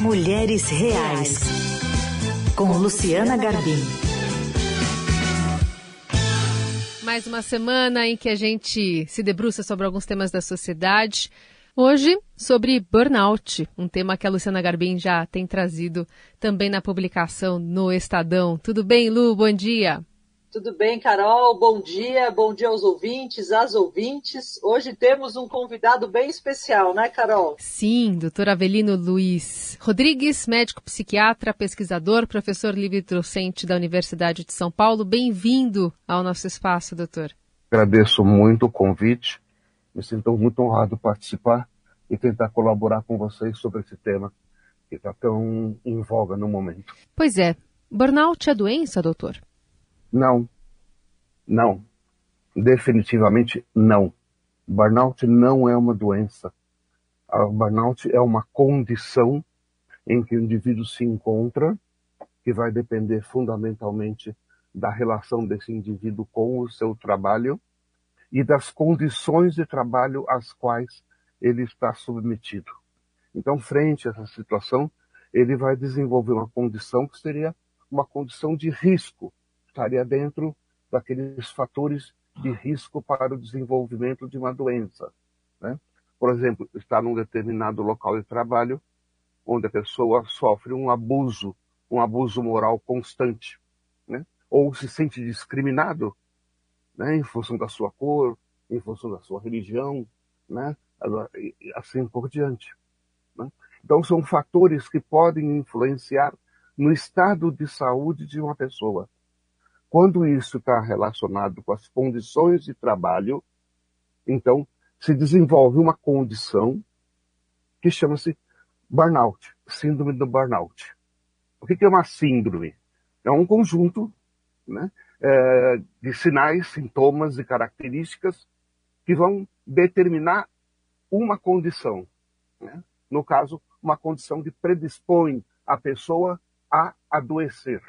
Mulheres Reais, com Luciana Garbim. Mais uma semana em que a gente se debruça sobre alguns temas da sociedade. Hoje, sobre burnout, um tema que a Luciana Garbim já tem trazido também na publicação no Estadão. Tudo bem, Lu? Bom dia. Tudo bem, Carol? Bom dia, bom dia aos ouvintes, às ouvintes. Hoje temos um convidado bem especial, né, Carol? Sim, doutor Avelino Luiz Rodrigues, médico psiquiatra, pesquisador, professor livre-docente da Universidade de São Paulo. Bem-vindo ao nosso espaço, doutor. Agradeço muito o convite, me sinto muito honrado participar e tentar colaborar com vocês sobre esse tema que está tão em voga no momento. Pois é, burnout é doença, doutor? Não. Não. Definitivamente não. Burnout não é uma doença. A burnout é uma condição em que o indivíduo se encontra, que vai depender fundamentalmente da relação desse indivíduo com o seu trabalho e das condições de trabalho às quais ele está submetido. Então, frente a essa situação, ele vai desenvolver uma condição que seria uma condição de risco, estaria dentro daqueles fatores de risco para o desenvolvimento de uma doença. Né? Por exemplo, estar num determinado local de trabalho onde a pessoa sofre um abuso, um abuso moral constante, né? ou se sente discriminado né? em função da sua cor, em função da sua religião, né? assim por diante. Né? Então, são fatores que podem influenciar no estado de saúde de uma pessoa. Quando isso está relacionado com as condições de trabalho, então se desenvolve uma condição que chama-se burnout, síndrome do burnout. O que é uma síndrome? É um conjunto né, é, de sinais, sintomas e características que vão determinar uma condição. Né? No caso, uma condição que predispõe a pessoa a adoecer.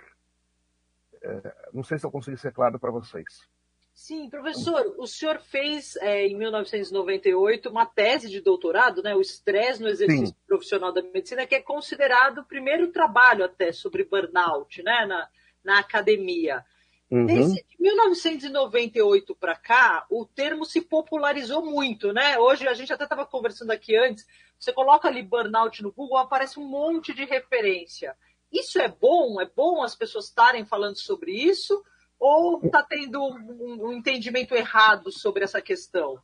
É, não sei se eu consegui ser claro para vocês. Sim, professor, o senhor fez é, em 1998 uma tese de doutorado, né, o estresse no exercício Sim. profissional da medicina, que é considerado o primeiro trabalho até sobre burnout, né, na, na academia. Uhum. Desde de 1998 para cá, o termo se popularizou muito, né? Hoje a gente até estava conversando aqui antes. Você coloca ali burnout no Google, aparece um monte de referência. Isso é bom? É bom as pessoas estarem falando sobre isso? Ou está tendo um, um entendimento errado sobre essa questão?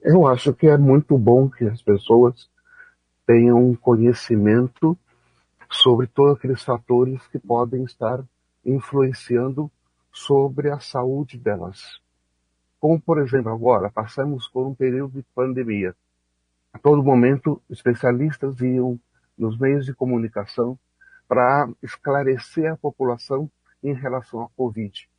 Eu acho que é muito bom que as pessoas tenham conhecimento sobre todos aqueles fatores que podem estar influenciando sobre a saúde delas. Como, por exemplo, agora, passamos por um período de pandemia. A todo momento, especialistas iam nos meios de comunicação para esclarecer a população em relação à Covid.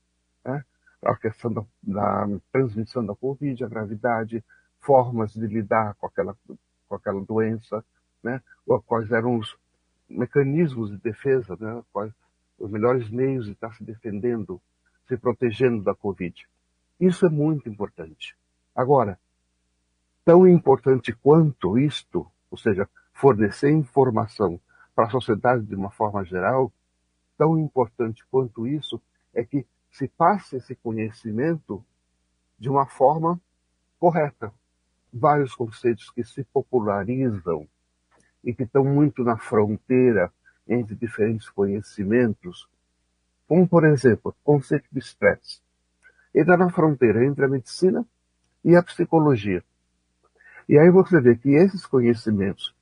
Né? A questão da, da, transmissão da Covid, a gravidade, formas de lidar com aquela, com aquela doença, né? quais eram os mecanismos de defesa, né? quais os melhores meios de estar se defendendo, se protegendo da Covid. Isso é muito importante. Agora, tão importante quanto isto, ou seja, fornecer informação para a sociedade de uma forma geral, tão importante quanto isso é que se passe esse conhecimento de uma forma correta. Vários conceitos que se popularizam e que estão muito na fronteira entre diferentes conhecimentos, como, por exemplo, o conceito de estresse. Ele está na fronteira entre a medicina e a psicologia. E aí você vê que esses conhecimentos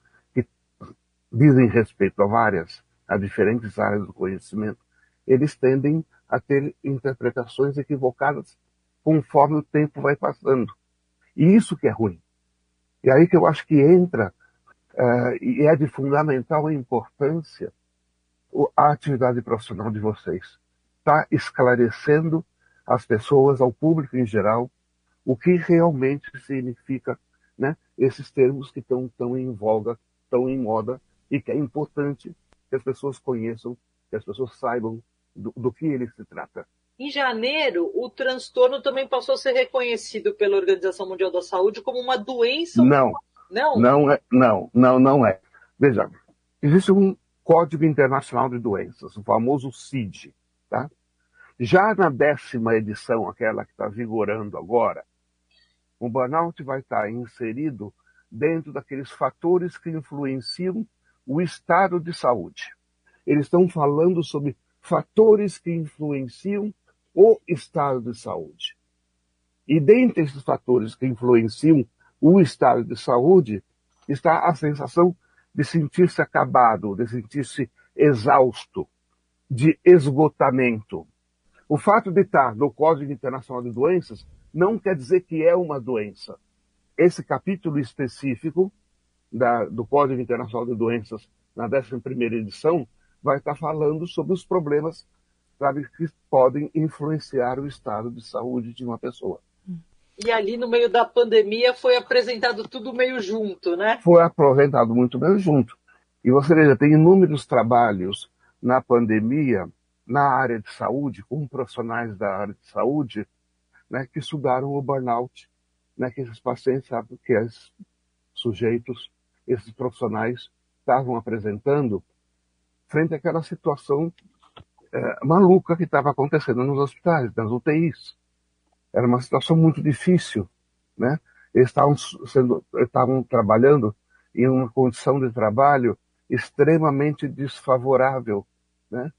dizem respeito a várias, a diferentes áreas do conhecimento, eles tendem a ter interpretações equivocadas conforme o tempo vai passando. E isso que é ruim. E aí que eu acho que entra, uh, e é de fundamental importância, a atividade profissional de vocês. Está esclarecendo às pessoas, ao público em geral, o que realmente significa né, esses termos que estão tão em voga, tão em moda e que é importante que as pessoas conheçam, que as pessoas saibam do, do que ele se trata. Em janeiro, o transtorno também passou a ser reconhecido pela Organização Mundial da Saúde como uma doença. Não, não, não é, não, não, não é. Veja, Existe um Código Internacional de Doenças, o famoso CID. Tá? Já na décima edição, aquela que está vigorando agora, o burnout vai estar inserido dentro daqueles fatores que influenciam o estado de saúde. Eles estão falando sobre fatores que influenciam o estado de saúde. E dentre esses fatores que influenciam o estado de saúde está a sensação de sentir-se acabado, de sentir-se exausto, de esgotamento. O fato de estar no Código Internacional de Doenças não quer dizer que é uma doença. Esse capítulo específico da, do Código Internacional de Doenças, na 11 edição, vai estar falando sobre os problemas sabe, que podem influenciar o estado de saúde de uma pessoa. E ali no meio da pandemia foi apresentado tudo meio junto, né? Foi apresentado muito meio junto. E você veja, tem inúmeros trabalhos na pandemia, na área de saúde, com profissionais da área de saúde, né, que estudaram o burnout, né, que esses pacientes, sabe, que esses sujeitos, esses profissionais estavam apresentando frente àquela situação é, maluca que estava acontecendo nos hospitais, nas UTIs. Era uma situação muito difícil, né? Eles estavam, sendo, estavam trabalhando em uma condição de trabalho extremamente desfavorável, né?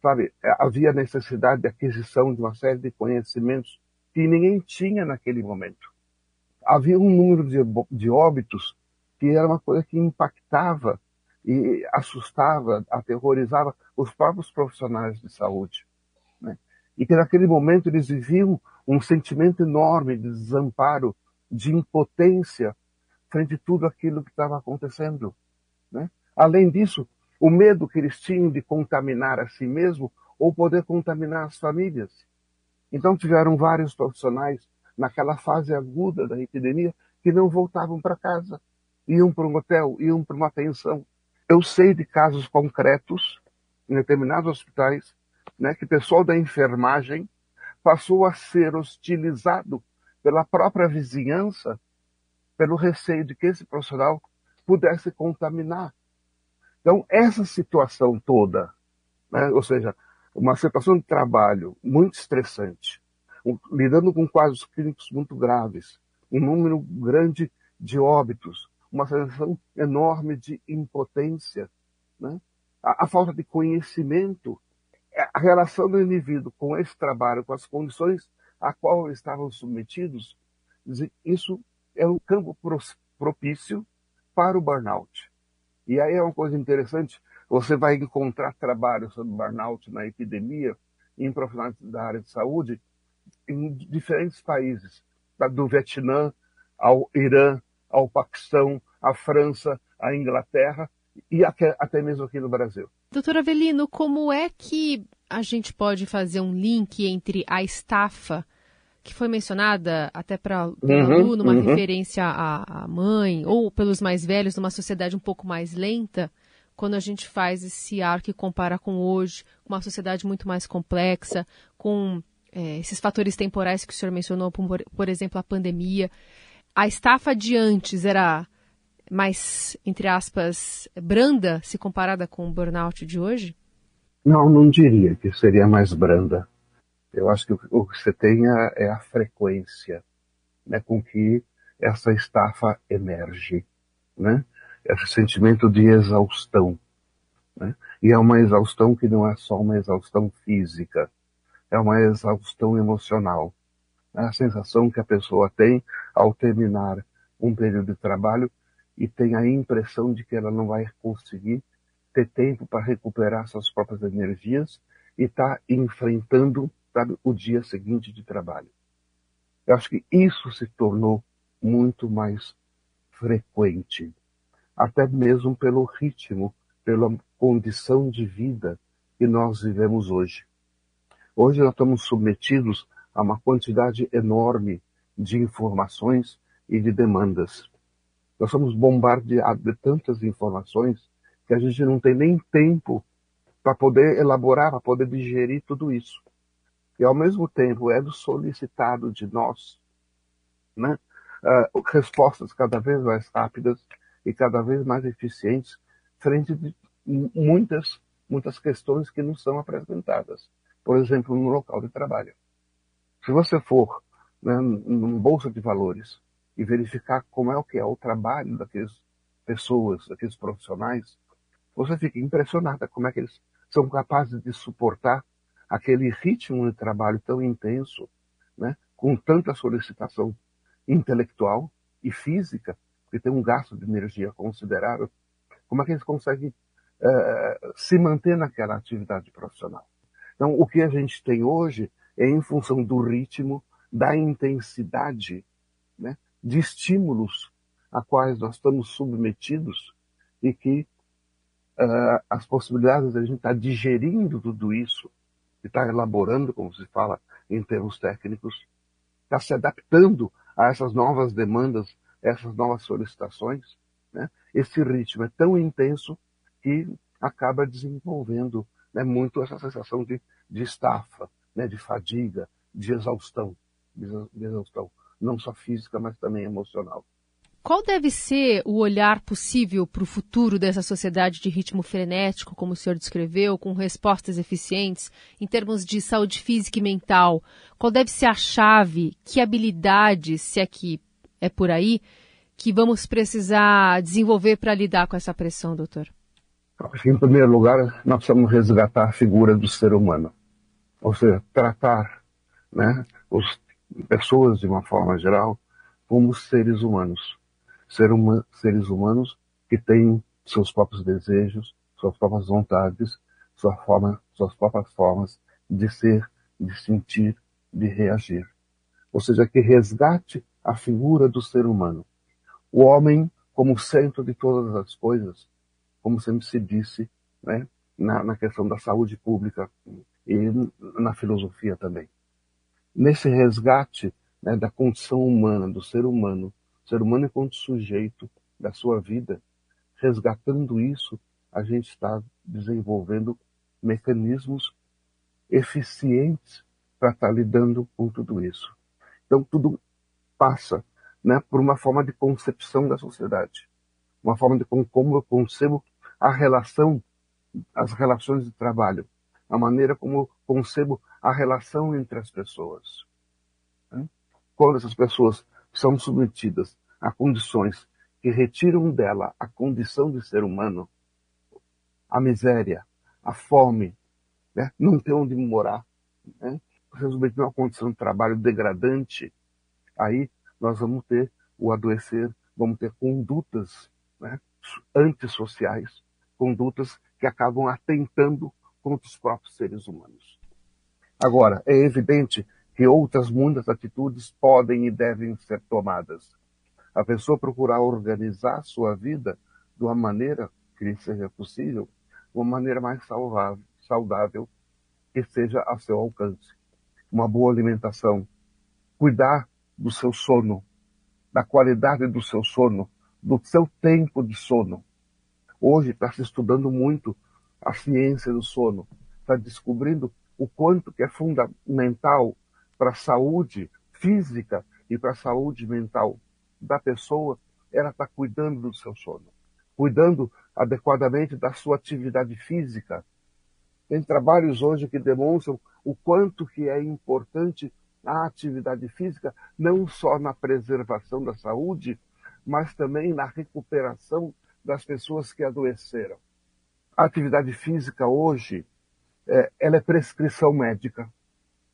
Sabe, havia necessidade de aquisição de uma série de conhecimentos que ninguém tinha naquele momento. Havia um número de, de óbitos que era uma coisa que impactava e assustava, aterrorizava os próprios profissionais de saúde. Né? E que naquele momento eles viviam um sentimento enorme de desamparo, de impotência frente a tudo aquilo que estava acontecendo. Né? Além disso, o medo que eles tinham de contaminar a si mesmo ou poder contaminar as famílias. Então tiveram vários profissionais naquela fase aguda da epidemia que não voltavam para casa, iam para um hotel, iam para uma pensão. Eu sei de casos concretos em determinados hospitais, né, que o pessoal da enfermagem passou a ser hostilizado pela própria vizinhança, pelo receio de que esse profissional pudesse contaminar. Então, essa situação toda, né, ou seja, uma situação de trabalho muito estressante, lidando com quadros clínicos muito graves, um número grande de óbitos, uma sensação enorme de impotência, né? a, a falta de conhecimento é, a relação do indivíduo com esse trabalho, com as condições a qual estavam submetidos, isso é um campo propício para o burnout. E aí é uma coisa interessante, você vai encontrar trabalhos sobre burnout na epidemia em profissionais da área de saúde em diferentes países, do Vietnã ao Irã, ao Paquistão, à França, à Inglaterra, e até mesmo aqui no Brasil. Doutor Avelino, como é que a gente pode fazer um link entre a estafa, que foi mencionada até para o uhum, Lu, numa uhum. referência à, à mãe, ou pelos mais velhos, numa sociedade um pouco mais lenta, quando a gente faz esse arco e compara com hoje, com uma sociedade muito mais complexa, com é, esses fatores temporais que o senhor mencionou, por, por exemplo, a pandemia. A estafa de antes era mais, entre aspas, branda se comparada com o burnout de hoje? Não, não diria que seria mais branda. Eu acho que o que você tem é a frequência né, com que essa estafa emerge, né? Esse sentimento de exaustão, né? E é uma exaustão que não é só uma exaustão física, é uma exaustão emocional. É a sensação que a pessoa tem ao terminar um período de trabalho e tem a impressão de que ela não vai conseguir ter tempo para recuperar suas próprias energias e está enfrentando sabe, o dia seguinte de trabalho. Eu acho que isso se tornou muito mais frequente, até mesmo pelo ritmo, pela condição de vida que nós vivemos hoje. Hoje nós estamos submetidos a uma quantidade enorme de informações e de demandas. Nós somos bombardeados de tantas informações que a gente não tem nem tempo para poder elaborar, para poder digerir tudo isso. E ao mesmo tempo é do solicitado de nós, né, uh, respostas cada vez mais rápidas e cada vez mais eficientes frente de muitas, muitas questões que não são apresentadas. Por exemplo, no local de trabalho. Se você for né, bolsa de valores e verificar como é o que é o trabalho daquelas pessoas, daqueles profissionais, você fica impressionada como é que eles são capazes de suportar aquele ritmo de trabalho tão intenso, né, com tanta solicitação intelectual e física, que tem um gasto de energia considerável, como é que eles conseguem uh, se manter naquela atividade profissional? Então, o que a gente tem hoje é em função do ritmo, da intensidade, né, de estímulos a quais nós estamos submetidos e que uh, as possibilidades de a gente estar tá digerindo tudo isso, e estar tá elaborando, como se fala em termos técnicos, está se adaptando a essas novas demandas, essas novas solicitações. Né? Esse ritmo é tão intenso que acaba desenvolvendo né, muito essa sensação de, de estafa, né, de fadiga, de exaustão, de exaustão, não só física, mas também emocional. Qual deve ser o olhar possível para o futuro dessa sociedade de ritmo frenético, como o senhor descreveu, com respostas eficientes, em termos de saúde física e mental? Qual deve ser a chave, que habilidades, se aqui é por aí, que vamos precisar desenvolver para lidar com essa pressão, doutor? Em primeiro lugar, nós precisamos resgatar a figura do ser humano, ou seja, tratar né, as pessoas de uma forma geral como seres humanos ser uma, seres humanos que têm seus próprios desejos, suas próprias vontades, sua forma, suas próprias formas de ser, de sentir, de reagir. Ou seja, que resgate a figura do ser humano. O homem como centro de todas as coisas, como sempre se disse, né, na, na questão da saúde pública e na filosofia também. Nesse resgate né, da condição humana, do ser humano, ser humano enquanto sujeito da sua vida, resgatando isso, a gente está desenvolvendo mecanismos eficientes para estar tá lidando com tudo isso. Então, tudo passa né, por uma forma de concepção da sociedade, uma forma de como eu concebo a relação, as relações de trabalho, a maneira como eu concebo a relação entre as pessoas. Né? Quando essas pessoas são submetidas a condições que retiram dela a condição de ser humano, a miséria, a fome, né? não ter onde morar, né? resolver uma condição de trabalho degradante, aí nós vamos ter o adoecer, vamos ter condutas né? antissociais, condutas que acabam atentando contra os próprios seres humanos. Agora, é evidente que outras muitas atitudes podem e devem ser tomadas. A pessoa procurar organizar sua vida de uma maneira que seja possível, uma maneira mais saudável, saudável que seja a seu alcance. Uma boa alimentação, cuidar do seu sono, da qualidade do seu sono, do seu tempo de sono. Hoje está se estudando muito a ciência do sono, está descobrindo o quanto que é fundamental para a saúde física e para a saúde mental da pessoa, ela está cuidando do seu sono, cuidando adequadamente da sua atividade física. Tem trabalhos hoje que demonstram o quanto que é importante a atividade física, não só na preservação da saúde, mas também na recuperação das pessoas que adoeceram. A atividade física hoje, é, ela é prescrição médica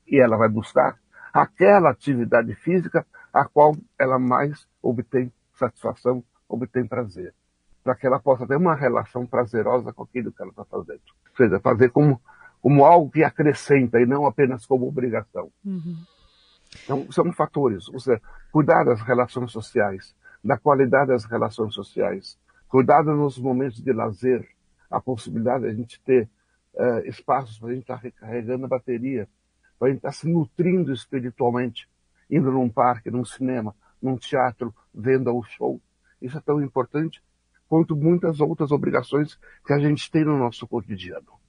e ela vai buscar aquela atividade física a qual ela mais obtém satisfação, obtém prazer. Para que ela possa ter uma relação prazerosa com aquilo que ela está fazendo. Ou seja, fazer como, como algo que acrescenta e não apenas como obrigação. Uhum. Então, são fatores. Ou seja, cuidar das relações sociais, da qualidade das relações sociais, cuidar nos momentos de lazer, a possibilidade de a gente ter uh, espaços para a gente estar tá recarregando a bateria, para a gente estar tá se nutrindo espiritualmente, indo num parque, num cinema, num teatro, vendo o show. Isso é tão importante quanto muitas outras obrigações que a gente tem no nosso cotidiano.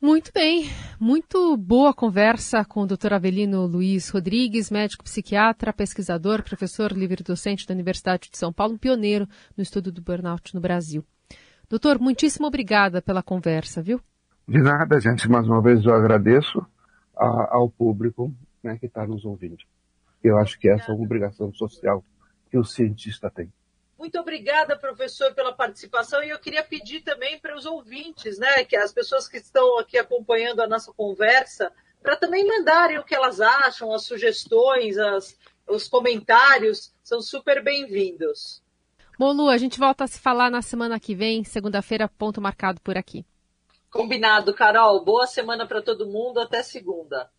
Muito bem, muito boa conversa com o Dr. Avelino Luiz Rodrigues, médico psiquiatra, pesquisador, professor livre-docente da Universidade de São Paulo, pioneiro no estudo do burnout no Brasil. Doutor, muitíssimo obrigada pela conversa, viu? De nada, gente. Mais uma vez eu agradeço a, ao público né, que está nos ouvindo. Eu acho que essa é uma obrigação social que o cientista tem. Muito obrigada, professor, pela participação. E eu queria pedir também para os ouvintes, né, que as pessoas que estão aqui acompanhando a nossa conversa, para também mandarem o que elas acham, as sugestões, as, os comentários, são super bem-vindos. Molu, a gente volta a se falar na semana que vem, segunda-feira, ponto marcado por aqui. Combinado, Carol. Boa semana para todo mundo. Até segunda.